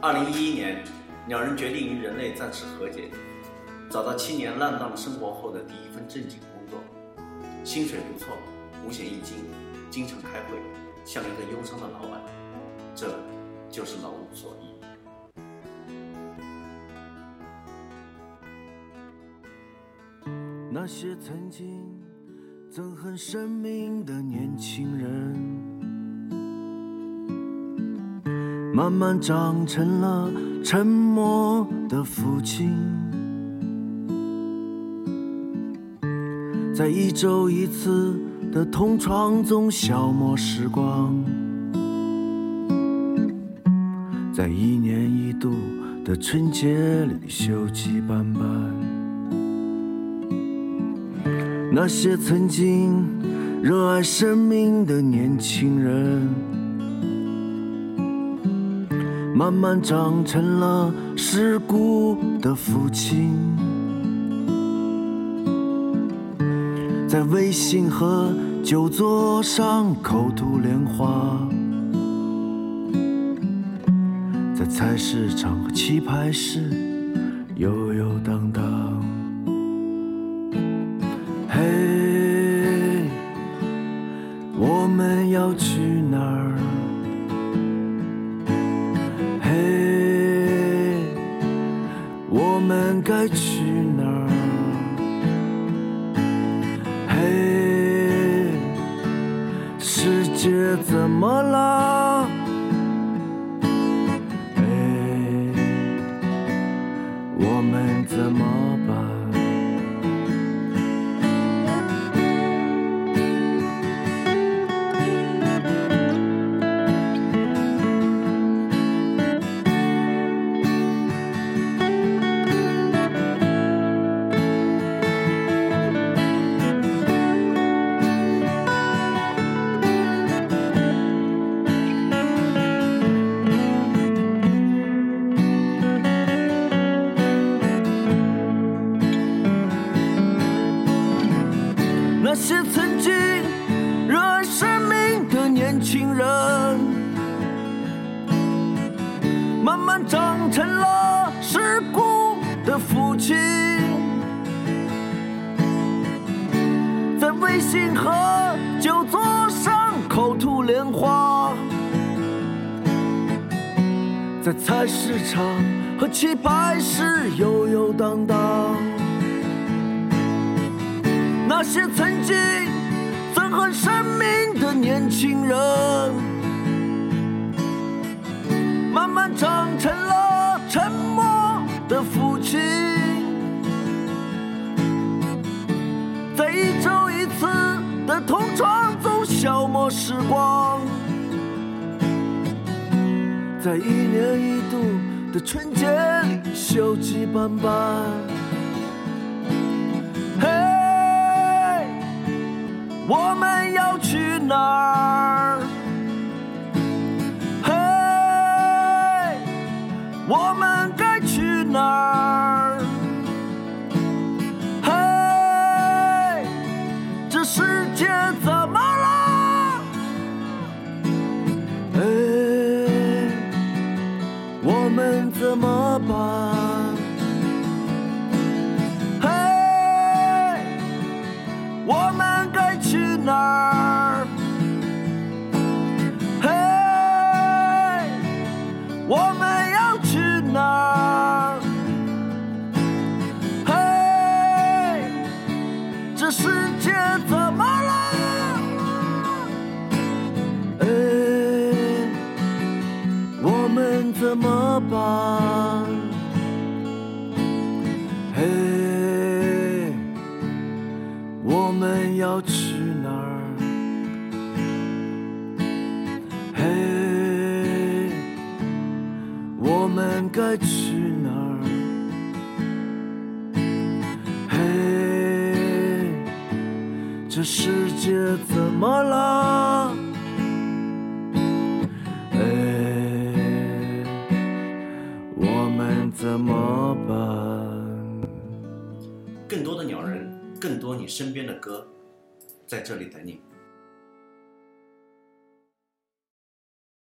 二零一一年，两人决定与人类暂时和解，找到七年浪荡生活后的第一份正经工作，薪水不错，五险一金，经常开会，像一个忧伤的老板。这就是老无所依。那些曾经憎恨生命的年轻人，慢慢长成了沉默的父亲，在一周一次的同床中消磨时光，在一年一度的春节里锈迹斑斑。那些曾经热爱生命的年轻人，慢慢长成了世故的父亲，在微信和酒桌上口吐莲花，在菜市场和棋牌室游游荡荡。嘿，我们要去我们该去哪儿？嘿，世界怎么了？嘿，我们怎么那些曾经热爱生命的年轻人，慢慢长成了世故的父亲，在微信和酒桌上口吐莲花，在菜市场和棋牌室游游荡荡。那些曾经憎恨生命的年轻人，慢慢长成了沉默的父亲，在一周一次的同床中消磨时光，在一年一度的春节里锈迹斑斑。我们要去哪儿？嘿，我们该去哪儿？嘿，这世界怎么了？哎，我们怎么办？哪儿？嘿，我们要去哪儿？嘿，这世界怎么了？哎，我们怎么办？嘿。我们要去我们该去哪儿？嘿，这世界怎么了？哎，我们怎么办？更多的鸟人，更多你身边的歌，在这里等你。